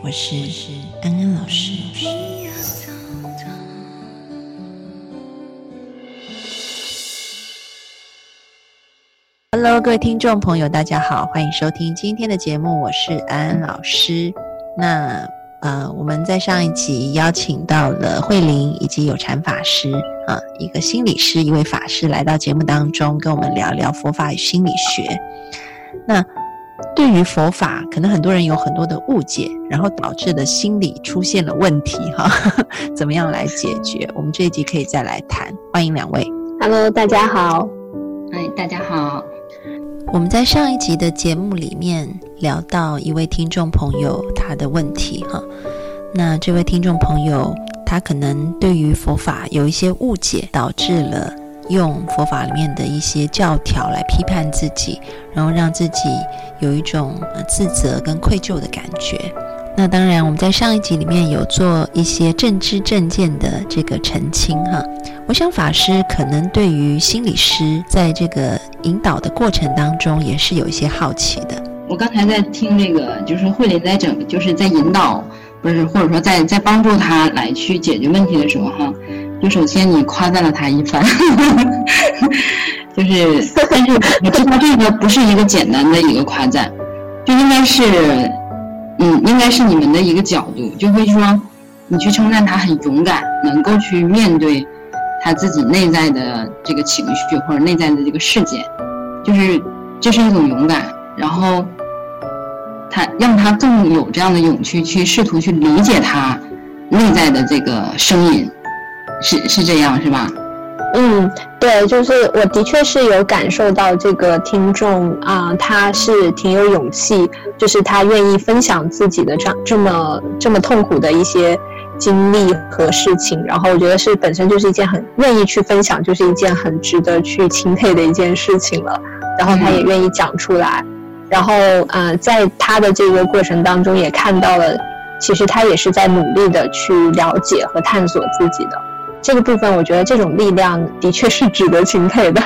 我是安安老师。Hello，各位听众朋友，大家好，欢迎收听今天的节目，我是安安老师。那呃，我们在上一集邀请到了慧玲以及有禅法师啊，一个心理师，一位法师来到节目当中，跟我们聊聊佛法与心理学。那对于佛法，可能很多人有很多的误解，然后导致的心理出现了问题哈，怎么样来解决？我们这一集可以再来谈。欢迎两位。Hello，大家好。哎，大家好。我们在上一集的节目里面聊到一位听众朋友他的问题哈，那这位听众朋友他可能对于佛法有一些误解，导致了用佛法里面的一些教条来批判自己，然后让自己有一种自责跟愧疚的感觉。那当然，我们在上一集里面有做一些正知正见的这个澄清哈。我想法师可能对于心理师在这个引导的过程当中也是有一些好奇的。我刚才在听那个，就是慧琳在整，就是在引导，不是或者说在在帮助他来去解决问题的时候哈，就首先你夸赞了他一番，就是，但是我知道这个不是一个简单的一个夸赞，就应该是。嗯，应该是你们的一个角度，就会说，你去称赞他很勇敢，能够去面对他自己内在的这个情绪或者内在的这个事件，就是这是一种勇敢，然后他让他更有这样的勇气去试图去理解他内在的这个声音，是是这样是吧？嗯，对，就是我的确是有感受到这个听众啊，他是挺有勇气，就是他愿意分享自己的这样这么这么痛苦的一些经历和事情，然后我觉得是本身就是一件很愿意去分享，就是一件很值得去钦佩的一件事情了。然后他也愿意讲出来，然后呃，在他的这个过程当中也看到了，其实他也是在努力的去了解和探索自己的。这个部分，我觉得这种力量的确是值得钦佩的。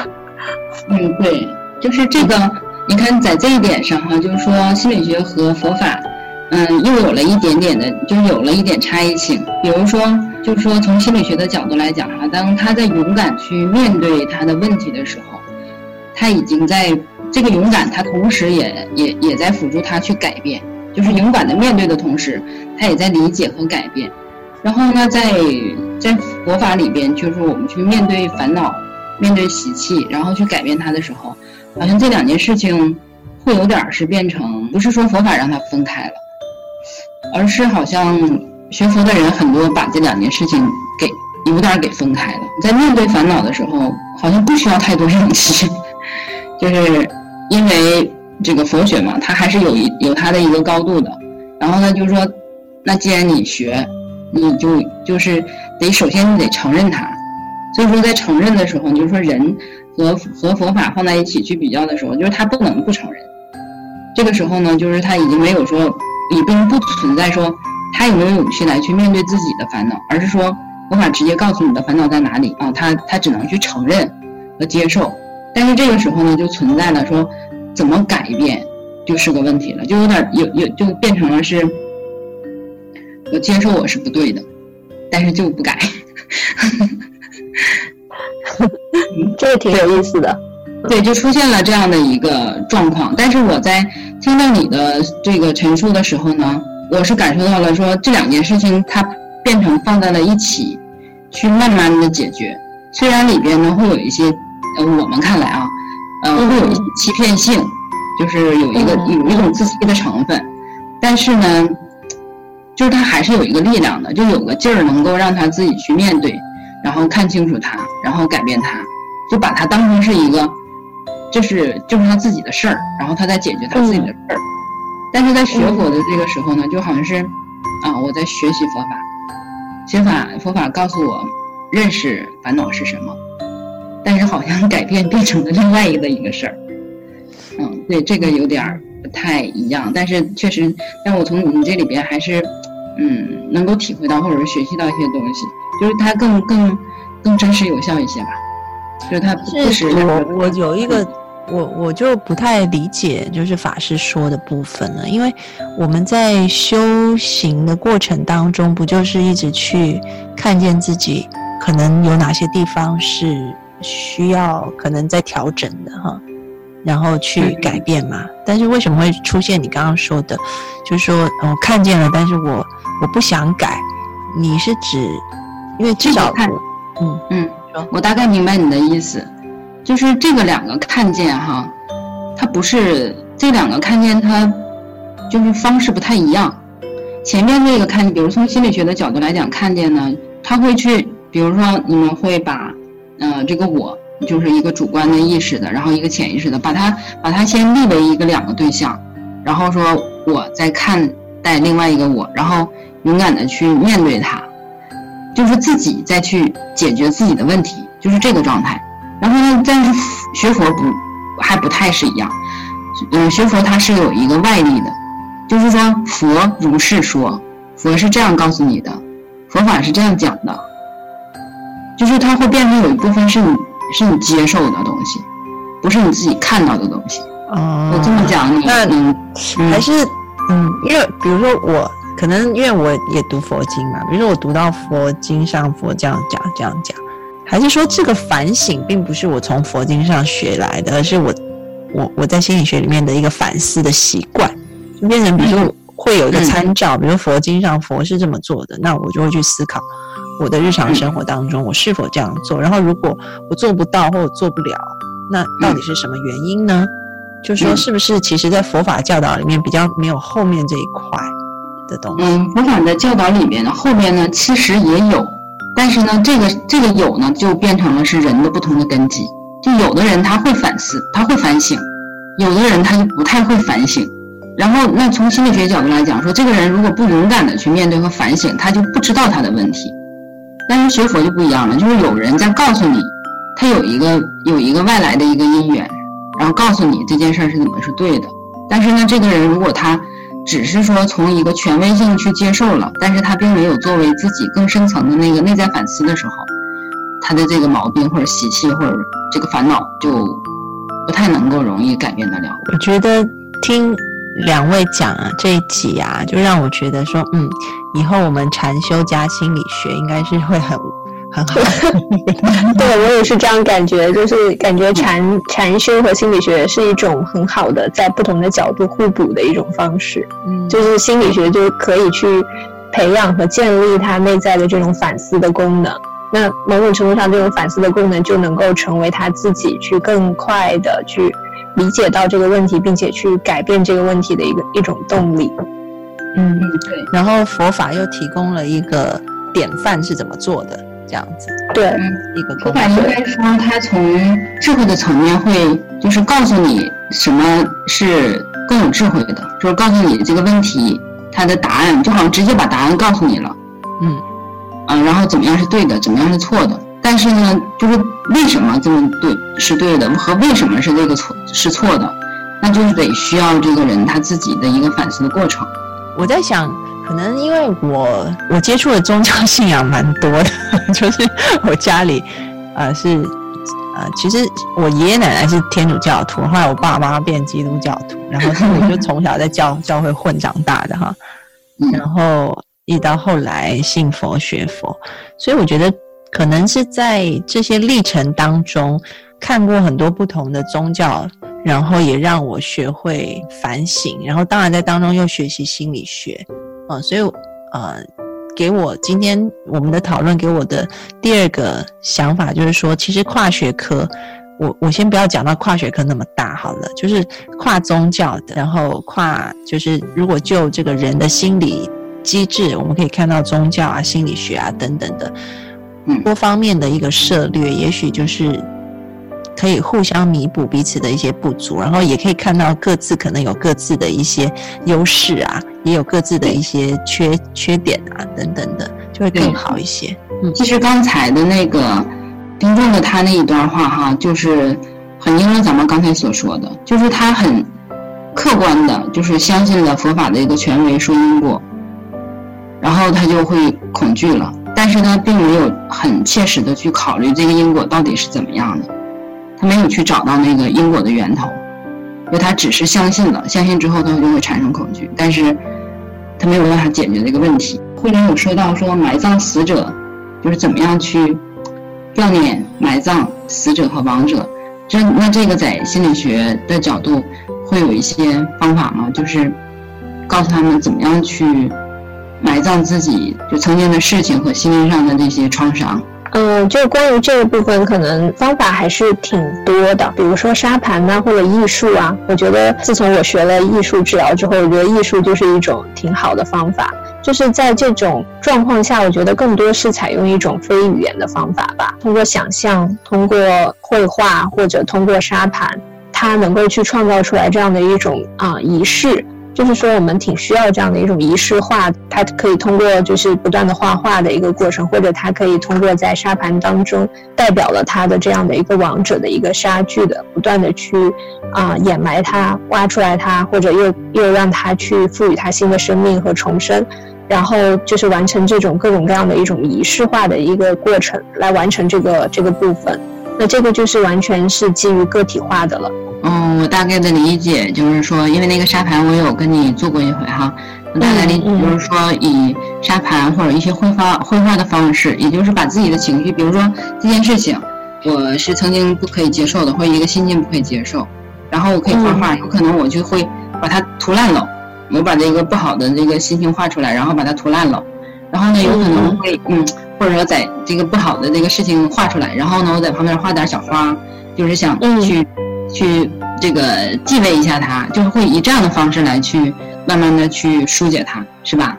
嗯，对，就是这个，你看在这一点上哈，就是说心理学和佛法，嗯，又有了一点点的，就有了一点差异性。比如说，就是说从心理学的角度来讲哈，当他在勇敢去面对他的问题的时候，他已经在这个勇敢，他同时也也也在辅助他去改变，就是勇敢的面对的同时，他也在理解和改变。然后呢，在在佛法里边，就是我们去面对烦恼、面对习气，然后去改变它的时候，好像这两件事情会有点是变成，不是说佛法让它分开了，而是好像学佛的人很多把这两件事情给有点给分开了。在面对烦恼的时候，好像不需要太多勇气，就是因为这个佛学嘛，它还是有一有它的一个高度的。然后呢，就是说，那既然你学。你就就是得首先你得承认它，所以说在承认的时候，你就是说人和和佛法放在一起去比较的时候，就是他不能不承认。这个时候呢，就是他已经没有说已经不存在说他有没有勇气来去面对自己的烦恼，而是说佛法直接告诉你的烦恼在哪里啊，他他只能去承认和接受。但是这个时候呢，就存在了说怎么改变就是个问题了，就有点有有就变成了是。我接受我是不对的，但是就不改。这个挺有意思的，对，就出现了这样的一个状况。但是我在听到你的这个陈述的时候呢，我是感受到了说这两件事情它变成放在了一起，去慢慢的解决。虽然里边呢会有一些，呃，我们看来啊，呃，会有一些欺骗性，就是有一个有一种自欺的成分，但是呢。就是他还是有一个力量的，就有个劲儿能够让他自己去面对，然后看清楚他，然后改变他，就把他当成是一个，就是就是他自己的事儿，然后他在解决他自己的事儿。但是在学佛的这个时候呢，就好像是，啊，我在学习佛法，学法佛法告诉我认识烦恼是什么，但是好像改变变成了另外一个一个事儿。嗯，对，这个有点儿不太一样，但是确实，但我从你这里边还是，嗯，能够体会到或者是学习到一些东西，就是它更更更真实有效一些吧，就是它不是。我我有一个。我我就不太理解，就是法师说的部分了，因为我们在修行的过程当中，不就是一直去看见自己可能有哪些地方是需要可能在调整的哈，然后去改变嘛？但是为什么会出现你刚刚说的，就是说我看见了，但是我我不想改？你是指因为至少看，嗯嗯，我大概明白你的意思。就是这个两个看见哈，它不是这两个看见，它就是方式不太一样。前面那个看见，比如从心理学的角度来讲，看见呢，他会去，比如说你们会把，呃，这个我就是一个主观的意识的，然后一个潜意识的，把它把它先立为一个两个对象，然后说我在看待另外一个我，然后勇敢的去面对它，就是自己再去解决自己的问题，就是这个状态。然后呢？但是学佛不还不太是一样，嗯，学佛它是有一个外力的，就是说佛如是说，佛是这样告诉你的，佛法是这样讲的，就是它会变成有一部分是你是你接受的东西，不是你自己看到的东西。哦，我这么讲，你嗯，还是嗯，因为比如说我可能因为我也读佛经嘛，比如说我读到佛经上佛这样讲这样讲。还是说这个反省并不是我从佛经上学来的，而是我我我在心理学里面的一个反思的习惯，就变成比如说会有一个参照，比如佛经上佛是这么做的，那我就会去思考我的日常生活当中我是否这样做，然后如果我做不到或我做不了，那到底是什么原因呢？就说是不是其实在佛法教导里面比较没有后面这一块的东西？嗯，佛法的教导里面呢，后面呢其实也有。但是呢，这个这个有呢，就变成了是人的不同的根基。就有的人他会反思，他会反省；有的人他就不太会反省。然后，那从心理学角度来讲，说这个人如果不勇敢的去面对和反省，他就不知道他的问题。但是学佛就不一样了，就是有人在告诉你，他有一个有一个外来的一个因缘，然后告诉你这件事儿是怎么是对的。但是呢，这个人如果他。只是说从一个权威性去接受了，但是他并没有作为自己更深层的那个内在反思的时候，他的这个毛病或者习气或者这个烦恼就不太能够容易改变得了。我觉得听两位讲啊这一集啊，就让我觉得说，嗯，以后我们禅修加心理学应该是会很。很好，对我也是这样感觉，就是感觉禅 禅修和心理学是一种很好的在不同的角度互补的一种方式。嗯，就是心理学就可以去培养和建立他内在的这种反思的功能。那某种程度上，这种反思的功能就能够成为他自己去更快的去理解到这个问题，并且去改变这个问题的一个一种动力。嗯嗯，对。然后佛法又提供了一个典范是怎么做的。这样子，对，一个佛法应该说，它从智慧的层面会，就是告诉你什么是更有智慧的，就是告诉你这个问题它的答案，就好像直接把答案告诉你了，嗯，啊，然后怎么样是对的，怎么样是错的，但是呢，就是为什么这么对是对的，和为什么是这个错是错的，那就是得需要这个人他自己的一个反思的过程。我在想。可能因为我我接触的宗教信仰蛮多的，就是我家里，呃是，呃其实我爷爷奶奶是天主教徒，后来我爸妈变基督教徒，然后我就从小在教 教会混长大的哈，然后一直到后来信佛学佛，所以我觉得可能是在这些历程当中看过很多不同的宗教，然后也让我学会反省，然后当然在当中又学习心理学。啊，所以呃，给我今天我们的讨论给我的第二个想法就是说，其实跨学科，我我先不要讲到跨学科那么大好了，就是跨宗教的，然后跨就是如果就这个人的心理机制，我们可以看到宗教啊、心理学啊等等的，多方面的一个涉略，也许就是。可以互相弥补彼此的一些不足，然后也可以看到各自可能有各自的一些优势啊，也有各自的一些缺缺点啊等等的，就就会更好一些。嗯，其实刚才的那个听众的他那一段话哈，就是很应了咱们刚才所说的，就是他很客观的，就是相信了佛法的一个权威说因果，然后他就会恐惧了，但是他并没有很切实的去考虑这个因果到底是怎么样的，他没有去找到那个因果的源头。因为他只是相信了，相信之后他就会产生恐惧，但是他没有办法解决这个问题。会中有说到说埋葬死者，就是怎么样去悼念、埋葬死者和亡者。这那这个在心理学的角度会有一些方法吗？就是告诉他们怎么样去埋葬自己就曾经的事情和心灵上的这些创伤。嗯，就关于这个部分，可能方法还是挺多的。比如说沙盘呐，或者艺术啊。我觉得自从我学了艺术治疗之后，我觉得艺术就是一种挺好的方法。就是在这种状况下，我觉得更多是采用一种非语言的方法吧，通过想象，通过绘画，或者通过沙盘，它能够去创造出来这样的一种啊仪式。就是说，我们挺需要这样的一种仪式化，它可以通过就是不断的画画的一个过程，或者它可以通过在沙盘当中代表了他的这样的一个王者的一个杀具的，不断的去啊掩埋它，挖出来它，或者又又让它去赋予它新的生命和重生，然后就是完成这种各种各样的一种仪式化的一个过程来完成这个这个部分，那这个就是完全是基于个体化的了。嗯，我大概的理解就是说，因为那个沙盘我有跟你做过一回哈，我大概理解就是说，以沙盘或者一些绘画绘画的方式，也就是把自己的情绪，比如说这件事情，我是曾经不可以接受的，或者一个心境不可以接受，然后我可以画画，有可能我就会把它涂烂了，我把这个不好的这个心情画出来，然后把它涂烂了，然后呢，有可能会嗯，或者说在这个不好的这个事情画出来，然后呢，我在旁边画点小花，就是想去。去这个继位一下他，就是会以这样的方式来去慢慢的去疏解他，是吧？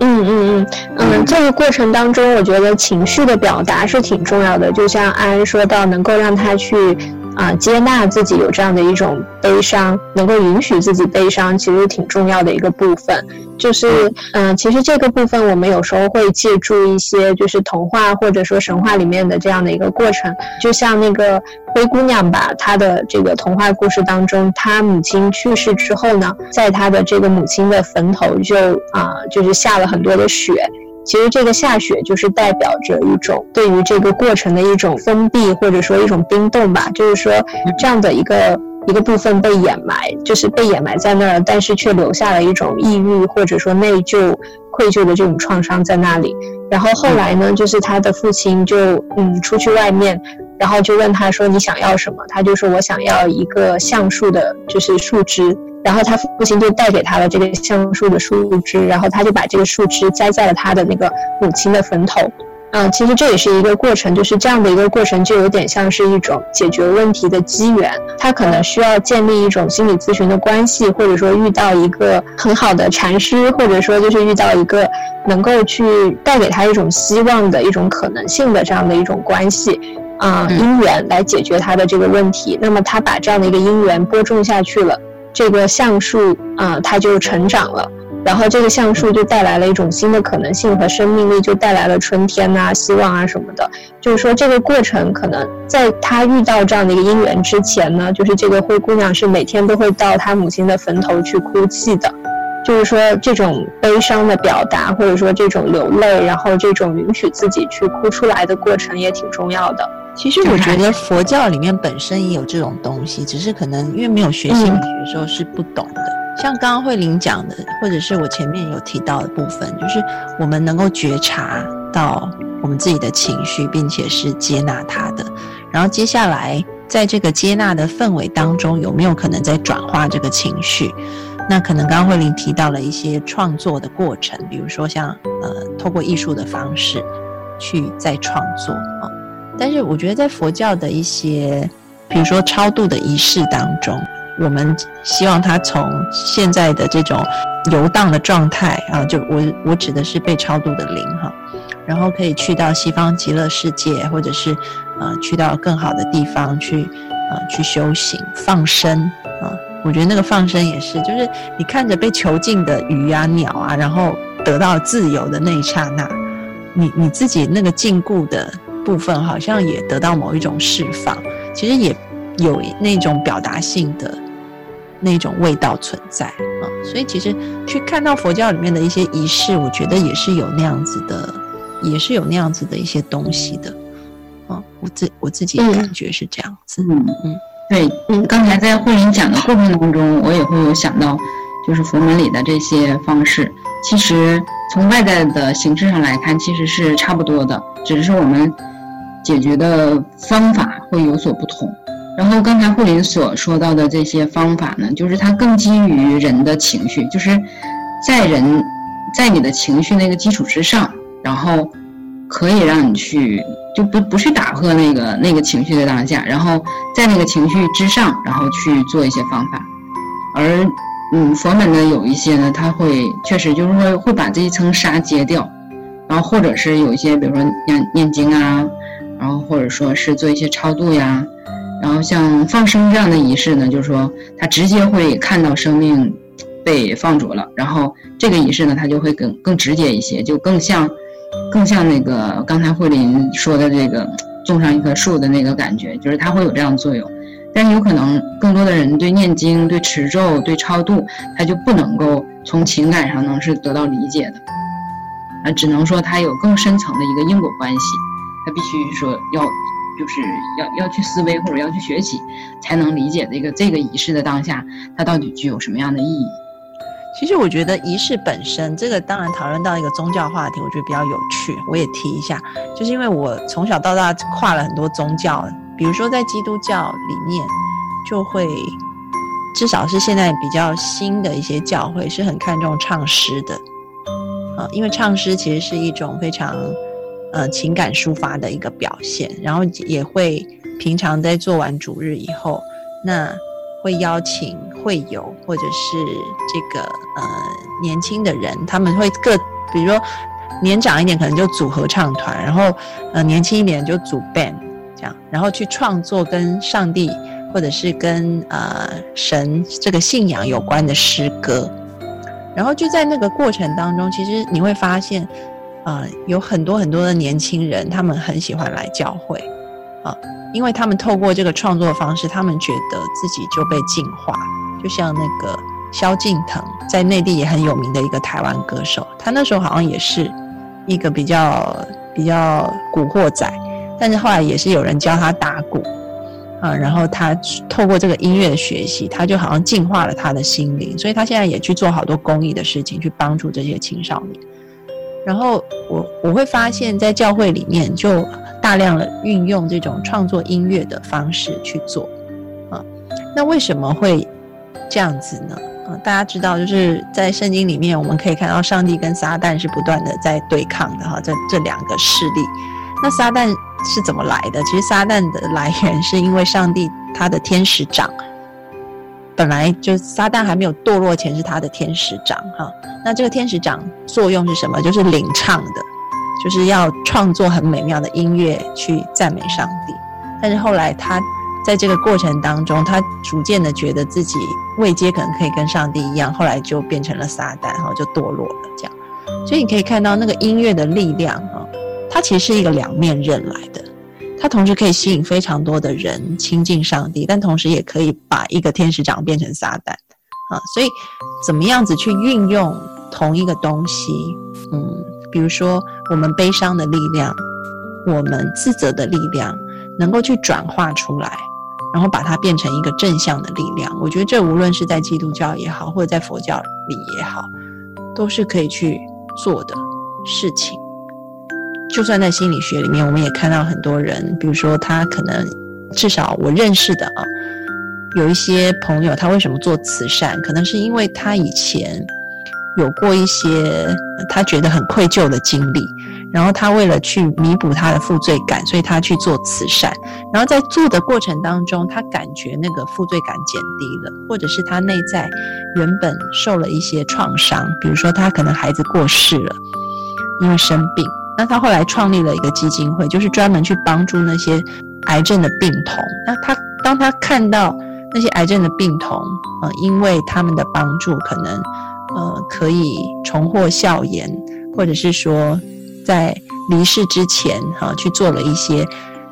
嗯嗯嗯嗯，这个过程当中，我觉得情绪的表达是挺重要的。就像安安说到，能够让他去啊接纳自己有这样的一种悲伤，能够允许自己悲伤，其实挺重要的一个部分。就是嗯，其实这个部分我们有时候会借助一些就是童话或者说神话里面的这样的一个过程，就像那个。灰姑娘吧，她的这个童话故事当中，她母亲去世之后呢，在她的这个母亲的坟头就啊，就是下了很多的雪。其实这个下雪就是代表着一种对于这个过程的一种封闭，或者说一种冰冻吧。就是说这样的一个一个部分被掩埋，就是被掩埋在那儿，但是却留下了一种抑郁或者说内疚、愧疚的这种创伤在那里。然后后来呢，就是他的父亲就嗯出去外面。然后就问他说：“你想要什么？”他就说：“我想要一个橡树的，就是树枝。”然后他父亲就带给他了这个橡树的树枝，然后他就把这个树枝栽在了他的那个母亲的坟头。嗯，其实这也是一个过程，就是这样的一个过程，就有点像是一种解决问题的机缘。他可能需要建立一种心理咨询的关系，或者说遇到一个很好的禅师，或者说就是遇到一个能够去带给他一种希望的一种可能性的这样的一种关系。啊，因缘来解决他的这个问题。那么他把这样的一个因缘播种下去了，这个橡树啊，它就成长了。然后这个橡树就带来了一种新的可能性和生命力，就带来了春天呐、希望啊什么的。就是说，这个过程可能在他遇到这样的一个因缘之前呢，就是这个灰姑娘是每天都会到她母亲的坟头去哭泣的。就是说，这种悲伤的表达，或者说这种流泪，然后这种允许自己去哭出来的过程，也挺重要的。其实我觉得 佛教里面本身也有这种东西，只是可能因为没有学心理学的时候是不懂的。像刚刚慧玲讲的，或者是我前面有提到的部分，就是我们能够觉察到我们自己的情绪，并且是接纳它的。然后接下来在这个接纳的氛围当中，有没有可能在转化这个情绪？那可能刚刚慧玲提到了一些创作的过程，比如说像呃，透过艺术的方式去再创作啊。但是我觉得，在佛教的一些，比如说超度的仪式当中，我们希望他从现在的这种游荡的状态啊，就我我指的是被超度的灵哈，然后可以去到西方极乐世界，或者是呃去到更好的地方去呃去修行放生啊。我觉得那个放生也是，就是你看着被囚禁的鱼啊鸟啊，然后得到自由的那一刹那。你你自己那个禁锢的部分，好像也得到某一种释放。其实也有那种表达性的那种味道存在啊。所以其实去看到佛教里面的一些仪式，我觉得也是有那样子的，也是有那样子的一些东西的。啊，我自我自己感觉是这样子。嗯嗯。对，嗯，刚才在慧林讲的过程当中，我也会有想到，就是佛门里的这些方式，其实从外在的形式上来看，其实是差不多的，只是我们解决的方法会有所不同。然后刚才慧林所说到的这些方法呢，就是它更基于人的情绪，就是在人，在你的情绪那个基础之上，然后可以让你去。就不不去打破那个那个情绪的当下，然后在那个情绪之上，然后去做一些方法。而嗯，佛门呢有一些呢，他会确实就是说会把这一层纱揭掉，然后或者是有一些，比如说念念经啊，然后或者说是做一些超度呀，然后像放生这样的仪式呢，就是说他直接会看到生命被放逐了，然后这个仪式呢，它就会更更直接一些，就更像。更像那个刚才慧林说的这个种上一棵树的那个感觉，就是它会有这样的作用。但是有可能更多的人对念经、对持咒、对超度，他就不能够从情感上能是得到理解的，啊，只能说它有更深层的一个因果关系，他必须说要就是要要去思维或者要去学习，才能理解这个这个仪式的当下，它到底具有什么样的意义。其实我觉得仪式本身，这个当然讨论到一个宗教话题，我觉得比较有趣。我也提一下，就是因为我从小到大跨了很多宗教，比如说在基督教里面，就会至少是现在比较新的一些教会是很看重唱诗的啊，因为唱诗其实是一种非常呃情感抒发的一个表现，然后也会平常在做完主日以后，那会邀请。会友，或者是这个呃年轻的人，他们会各，比如说年长一点可能就组合唱团，然后呃年轻一点就组 band 这样，然后去创作跟上帝或者是跟呃神这个信仰有关的诗歌，然后就在那个过程当中，其实你会发现，啊有很多很多的年轻人，他们很喜欢来教会啊，因为他们透过这个创作方式，他们觉得自己就被净化。就像那个萧敬腾，在内地也很有名的一个台湾歌手，他那时候好像也是一个比较比较古惑仔，但是后来也是有人教他打鼓啊，然后他透过这个音乐的学习，他就好像净化了他的心灵，所以他现在也去做好多公益的事情，去帮助这些青少年。然后我我会发现，在教会里面就大量的运用这种创作音乐的方式去做啊，那为什么会？这样子呢，啊，大家知道，就是在圣经里面，我们可以看到上帝跟撒旦是不断的在对抗的哈，这这两个势力。那撒旦是怎么来的？其实撒旦的来源是因为上帝他的天使长，本来就撒旦还没有堕落前是他的天使长哈。那这个天使长作用是什么？就是领唱的，就是要创作很美妙的音乐去赞美上帝。但是后来他。在这个过程当中，他逐渐的觉得自己未接可能可以跟上帝一样，后来就变成了撒旦，然后就堕落了。这样，所以你可以看到那个音乐的力量啊，它其实是一个两面刃来的。它同时可以吸引非常多的人亲近上帝，但同时也可以把一个天使长变成撒旦啊。所以，怎么样子去运用同一个东西？嗯，比如说我们悲伤的力量，我们自责的力量，能够去转化出来。然后把它变成一个正向的力量，我觉得这无论是在基督教也好，或者在佛教里也好，都是可以去做的事情。就算在心理学里面，我们也看到很多人，比如说他可能至少我认识的啊，有一些朋友，他为什么做慈善？可能是因为他以前有过一些他觉得很愧疚的经历。然后他为了去弥补他的负罪感，所以他去做慈善。然后在做的过程当中，他感觉那个负罪感减低了，或者是他内在原本受了一些创伤，比如说他可能孩子过世了，因为生病。那他后来创立了一个基金会，就是专门去帮助那些癌症的病童。那他当他看到那些癌症的病童，呃，因为他们的帮助，可能呃可以重获笑颜，或者是说。在离世之前哈去做了一些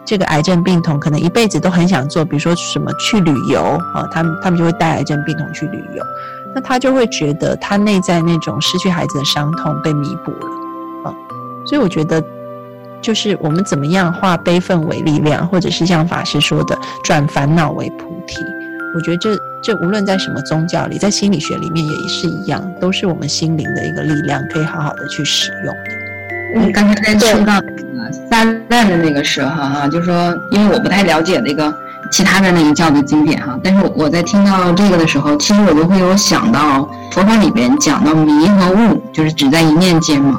这个癌症病童可能一辈子都很想做，比如说什么去旅游啊，他们他们就会带癌症病童去旅游，那他就会觉得他内在那种失去孩子的伤痛被弥补了，所以我觉得。就是我们怎么样化悲愤为力量，或者是像法师说的转烦恼为菩提。我觉得这这无论在什么宗教里，在心理学里面也是一样，都是我们心灵的一个力量，可以好好的去使用的。嗯，刚才在说到撒旦的那个时候哈，就是说，因为我不太了解那个其他的那个教的经典哈，但是我在听到这个的时候，其实我就会有想到佛法里边讲到迷和悟，就是只在一念间嘛。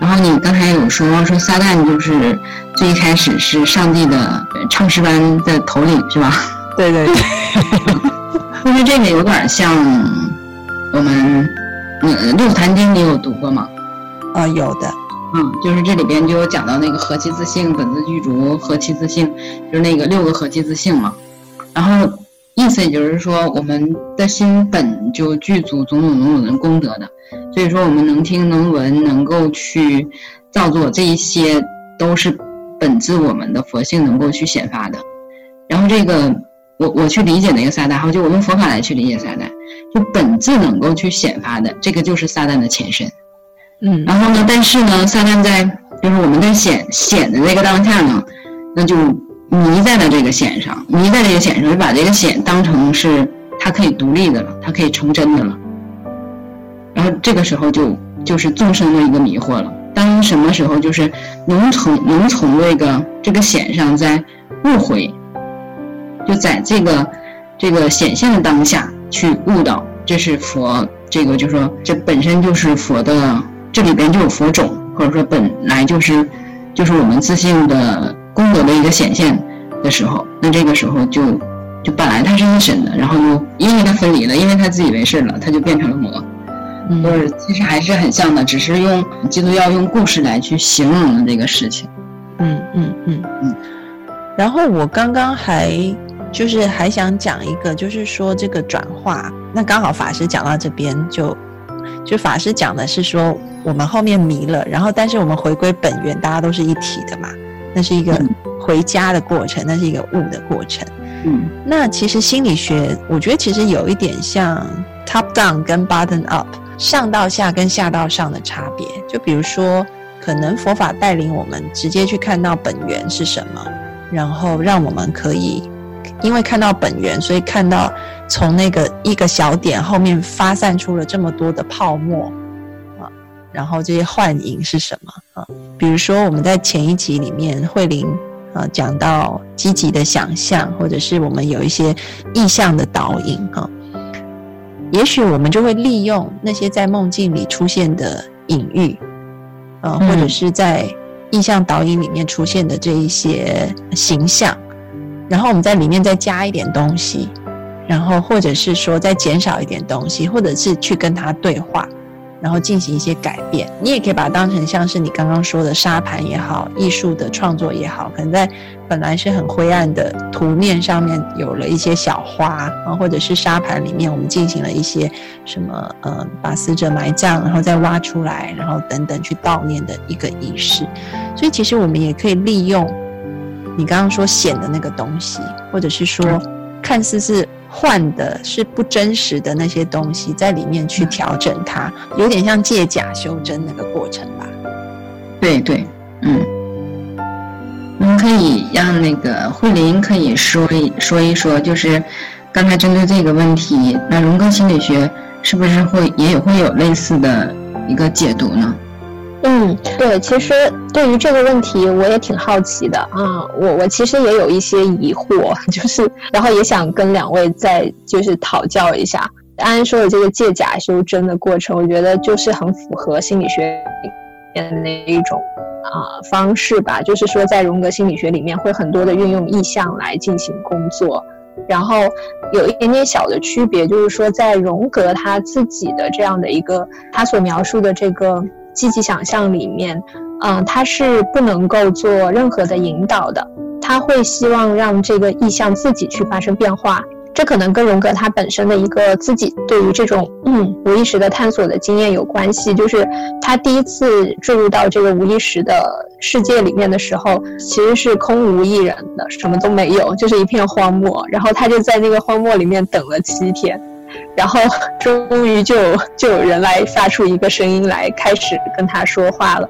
然后你刚才有说说撒旦就是最一开始是上帝的唱诗班的头领是吧？对对对，就 是这个有点像我们嗯《六坛经》你有读过吗？啊，有的。嗯，就是这里边就有讲到那个何其自性，本自具足，何其自性，就是那个六个何其自性嘛。然后意思也就是说，我们的心本就具足种种种种的功德的。所以说，我们能听能闻，能够去造作这一些，都是本自我们的佛性能够去显发的。然后这个，我我去理解那个撒旦，哈，就我用佛法来去理解撒旦，就本自能够去显发的，这个就是撒旦的前身。嗯。然后呢，但是呢，撒旦在就是我们在显显的那个当下呢，那就迷在了这个显上，迷在这个显上，就把这个显当成是它可以独立的了，它可以成真的了。然后这个时候就就是众生的一个迷惑了。当什么时候就是能从能从这个这个显上在悟回，就在这个这个显现的当下去悟到，这是佛这个就说这本身就是佛的，这里边就有佛种，或者说本来就是就是我们自信的功德的一个显现的时候，那这个时候就就本来它是一神的，然后又因为它分离了，因为它自以为是了，它就变成了魔。就是其实还是很像的，只是用基督教用故事来去形容了这个事情。嗯嗯嗯嗯。然后我刚刚还就是还想讲一个，就是说这个转化。那刚好法师讲到这边，就就法师讲的是说我们后面迷了，然后但是我们回归本源，大家都是一体的嘛。那是一个回家的过程，那是一个悟的过程。嗯。那其实心理学，我觉得其实有一点像 top down 跟 bottom up。上到下跟下到上的差别，就比如说，可能佛法带领我们直接去看到本源是什么，然后让我们可以，因为看到本源，所以看到从那个一个小点后面发散出了这么多的泡沫啊，然后这些幻影是什么啊？比如说我们在前一集里面慧玲啊讲到积极的想象，或者是我们有一些意象的导引哈。也许我们就会利用那些在梦境里出现的隐喻，呃，或者是在意象导引里面出现的这一些形象，然后我们在里面再加一点东西，然后或者是说再减少一点东西，或者是去跟他对话。然后进行一些改变，你也可以把它当成像是你刚刚说的沙盘也好，艺术的创作也好，可能在本来是很灰暗的图面上面有了一些小花啊，或者是沙盘里面我们进行了一些什么，呃，把死者埋葬，然后再挖出来，然后等等去悼念的一个仪式。所以其实我们也可以利用你刚刚说显的那个东西，或者是说看似是。换的是不真实的那些东西，在里面去调整它，有点像借假修真那个过程吧。对对，嗯，我们可以让那个慧琳可以说一说一说，就是刚才针对这个问题，那荣格心理学是不是会也会有类似的一个解读呢？嗯，对，其实对于这个问题，我也挺好奇的啊。我我其实也有一些疑惑，就是然后也想跟两位再就是讨教一下。安安说的这个借假修真的过程，我觉得就是很符合心理学里面的那一种啊方式吧。就是说，在荣格心理学里面，会很多的运用意象来进行工作，然后有一点点小的区别，就是说在荣格他自己的这样的一个他所描述的这个。积极想象里面，嗯，他是不能够做任何的引导的，他会希望让这个意象自己去发生变化。这可能跟荣格他本身的一个自己对于这种嗯无意识的探索的经验有关系。就是他第一次注入到这个无意识的世界里面的时候，其实是空无一人的，什么都没有，就是一片荒漠。然后他就在那个荒漠里面等了七天，然后终于就就有人来发出一个声音来开始跟他说话了。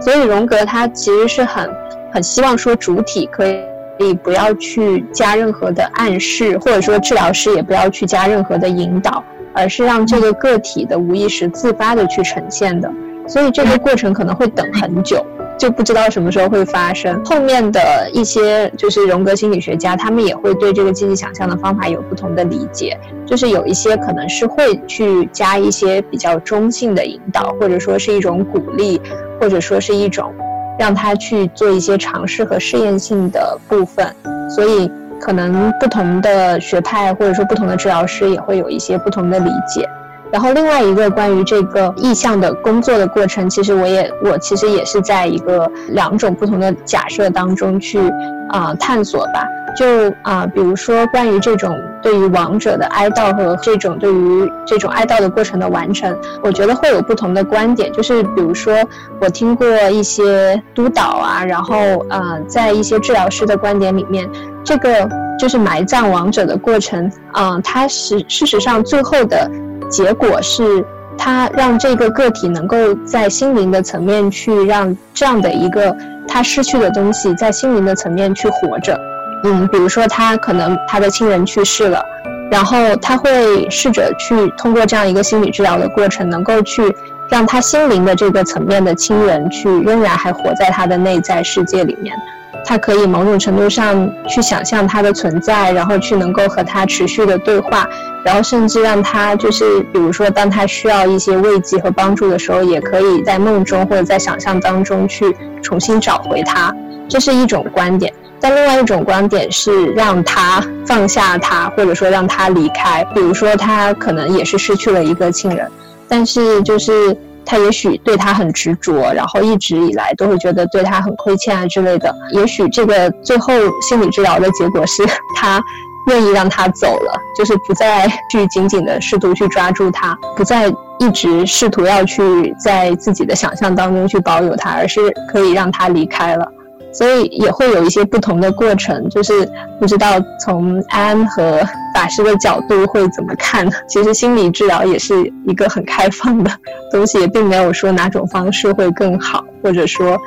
所以荣格他其实是很很希望说主体可以。可以不要去加任何的暗示，或者说治疗师也不要去加任何的引导，而是让这个个体的无意识自发的去呈现的。所以这个过程可能会等很久，就不知道什么时候会发生。后面的一些就是荣格心理学家，他们也会对这个积极想象的方法有不同的理解，就是有一些可能是会去加一些比较中性的引导，或者说是一种鼓励，或者说是一种。让他去做一些尝试和试验性的部分，所以可能不同的学派或者说不同的治疗师也会有一些不同的理解。然后另外一个关于这个意向的工作的过程，其实我也我其实也是在一个两种不同的假设当中去啊探索吧。就啊，比如说关于这种对于亡者的哀悼和这种对于这种哀悼的过程的完成，我觉得会有不同的观点。就是比如说，我听过一些督导啊，然后呃，在一些治疗师的观点里面，这个就是埋葬亡者的过程啊，它是事实上最后的结果是，它让这个个体能够在心灵的层面去让这样的一个他失去的东西在心灵的层面去活着。嗯，比如说他可能他的亲人去世了，然后他会试着去通过这样一个心理治疗的过程，能够去让他心灵的这个层面的亲人去仍然还活在他的内在世界里面，他可以某种程度上去想象他的存在，然后去能够和他持续的对话，然后甚至让他就是比如说当他需要一些慰藉和帮助的时候，也可以在梦中或者在想象当中去重新找回他，这是一种观点。但另外一种观点是让他放下他，或者说让他离开。比如说，他可能也是失去了一个亲人，但是就是他也许对他很执着，然后一直以来都会觉得对他很亏欠啊之类的。也许这个最后心理治疗的结果是他愿意让他走了，就是不再去紧紧的试图去抓住他，不再一直试图要去在自己的想象当中去保有他，而是可以让他离开了。所以也会有一些不同的过程，就是不知道从安和法师的角度会怎么看。其实心理治疗也是一个很开放的东西，也并没有说哪种方式会更好，或者说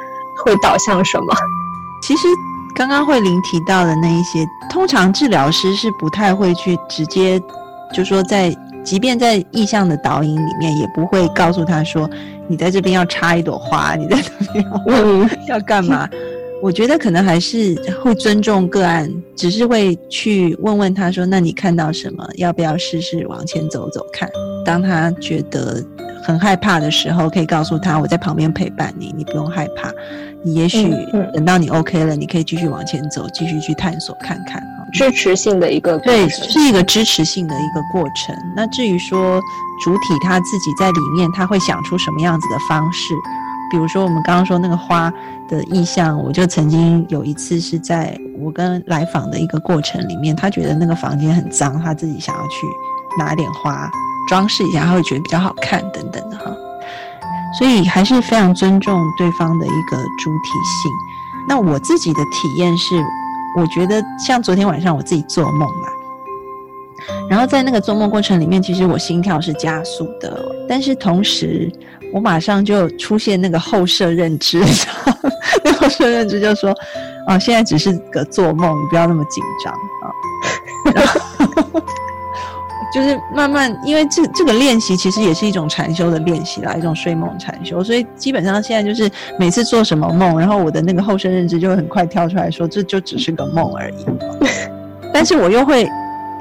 会导向什么。其实刚刚慧玲提到的那一些，通常治疗师是不太会去直接，就说在，即便在意向的导引里面，也不会告诉他说，你在这边要插一朵花，你在这边要 要干嘛。我觉得可能还是会尊重个案，只是会去问问他说：“那你看到什么？要不要试试往前走走看？”当他觉得很害怕的时候，可以告诉他：“我在旁边陪伴你，你不用害怕。你也许等到你 OK 了，你可以继续往前走，继续去探索看看。”支持性的一个对，是一个支持性的一个过程。那至于说主体他自己在里面，他会想出什么样子的方式？比如说我们刚刚说那个花。的意象，我就曾经有一次是在我跟来访的一个过程里面，他觉得那个房间很脏，他自己想要去拿点花装饰一下，他会觉得比较好看等等的哈。所以还是非常尊重对方的一个主体性。那我自己的体验是，我觉得像昨天晚上我自己做梦嘛，然后在那个做梦过程里面，其实我心跳是加速的，但是同时我马上就出现那个后设认知。后设认知就说：“哦，现在只是个做梦，你不要那么紧张啊。”就是慢慢，因为这这个练习其实也是一种禅修的练习啦，一种睡梦禅修。所以基本上现在就是每次做什么梦，然后我的那个后生认知就会很快跳出来说：“这就只是个梦而已。”但是我又会，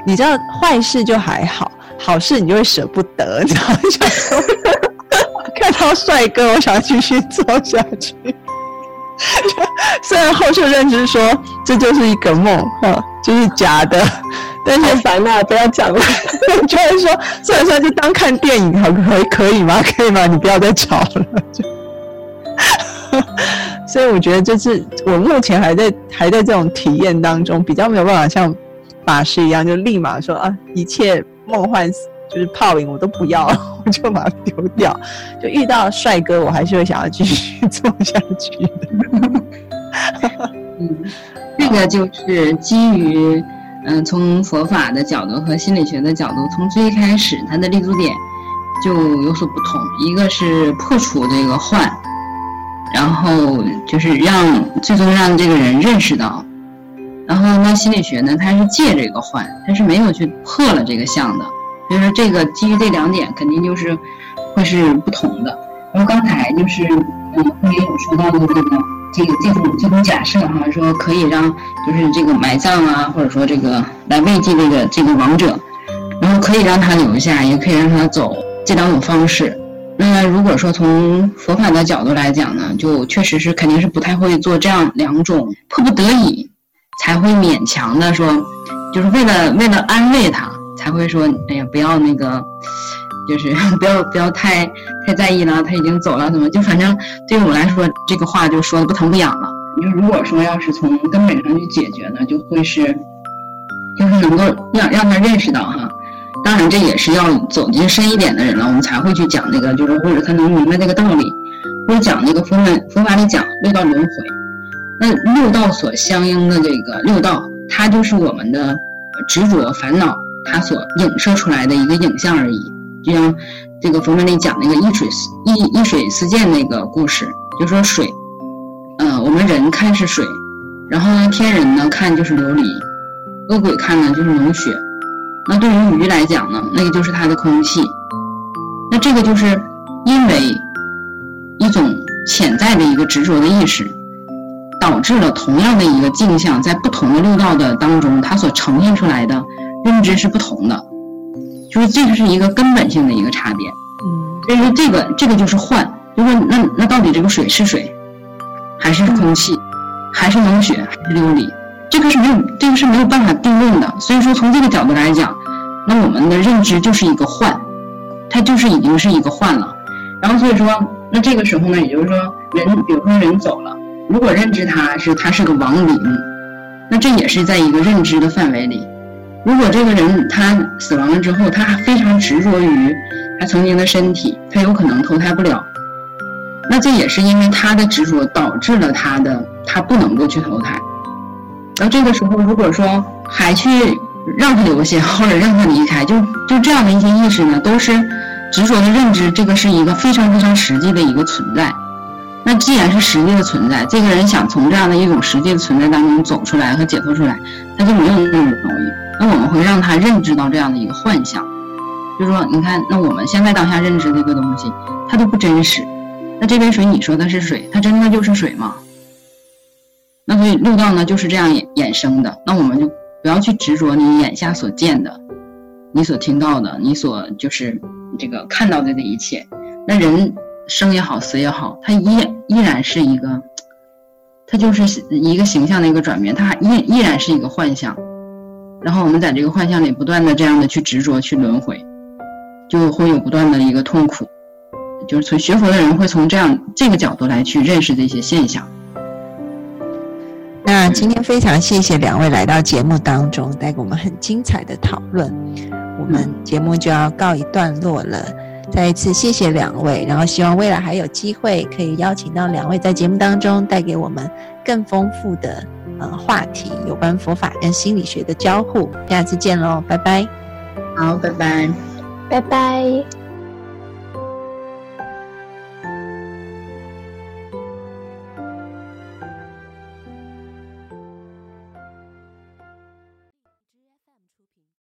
你知道，坏事就还好，好事你就会舍不得，你知道吗？看到帅哥，我想继续做下去。虽然后续认知说这就是一个梦，哈，就是假的，但是烦恼不要讲了。就是说，算了算了，就当看电影，好可以可以吗？可以吗？你不要再吵了。就，所以我觉得，就是我目前还在还在这种体验当中，比较没有办法像法师一样，就立马说啊，一切梦幻就是泡影，我都不要了，我就把它丢掉。就遇到帅哥，我还是会想要继续做下去的。嗯，这个就是基于嗯，从佛法的角度和心理学的角度，从最开始它的立足点就有所不同。一个是破除这个幻，然后就是让最终让这个人认识到。然后那心理学呢，它是借这个换，它是没有去破了这个相的。所以说这个基于这两点，肯定就是会是不同的。然后刚才就是嗯，会有说到的这个。这个这种这种假设哈，说可以让就是这个埋葬啊，或者说这个来慰藉这个这个亡者，然后可以让他留下，也可以让他走，这两种方式。那如果说从佛法的角度来讲呢，就确实是肯定是不太会做这样两种，迫不得已才会勉强的说，就是为了为了安慰他，才会说，哎呀，不要那个。就是 不要不要太太在意了，他已经走了，怎么就反正对于我来说，这个话就说的不疼不痒了。就如果说要是从根本上去解决呢，就会是，就是能够让让他认识到哈，当然这也是要走进深一点的人了，我们才会去讲那个，就是或者他能明白这个道理，或者讲那个佛门佛法里讲六道轮回，那六道所相应的这个六道，它就是我们的执着烦恼，它所影射出来的一个影像而已。就像这个佛门里讲那个一水一一水四溅那个故事，就说水，嗯，我们人看是水，然后呢，天人呢看就是琉璃，恶鬼看呢就是龙血，那对于鱼来讲呢，那个就是它的空气。那这个就是因为一种潜在的一个执着的意识，导致了同样的一个镜像，在不同的六道的当中，它所呈现出来的认知是不同的。就是这个是一个根本性的一个差别，嗯，所以说这个这个就是幻，就说那那到底这个水是水，还是空气，还是冷血，还是琉璃？这个是没有这个是没有办法定论的。所以说从这个角度来讲，那我们的认知就是一个幻，它就是已经是一个幻了。然后所以说，那这个时候呢，也就是说人，比如说人走了，如果认知他是他是个亡灵，那这也是在一个认知的范围里。如果这个人他死亡了之后，他非常执着于他曾经的身体，他有可能投胎不了。那这也是因为他的执着导致了他的他不能够去投胎。那这个时候，如果说还去让他留下或者让他离开，就就这样的一些意识呢，都是执着的认知，这个是一个非常非常实际的一个存在。那既然是实际的存在，这个人想从这样的一种实际的存在当中走出来和解脱出来，他就没有那么容易。那我们会让他认知到这样的一个幻象，就是说，你看，那我们现在当下认知这个东西，它都不真实。那这杯水，你说它是水，它真的就是水吗？那所以六道呢就是这样衍衍生的。那我们就不要去执着你眼下所见的，你所听到的，你所就是这个看到的这一切。那人生也好，死也好，它依依然是一个，它就是一个形象的一个转变，它还依依然是一个幻象。然后我们在这个幻象里不断的这样的去执着去轮回，就会有不断的一个痛苦，就是从学佛的人会从这样这个角度来去认识这些现象。那今天非常谢谢两位来到节目当中，带给我们很精彩的讨论。我们节目就要告一段落了，再一次谢谢两位，然后希望未来还有机会可以邀请到两位在节目当中带给我们更丰富的。呃，话题有关佛法跟心理学的交互，下次见喽，拜拜。好，拜拜，拜拜。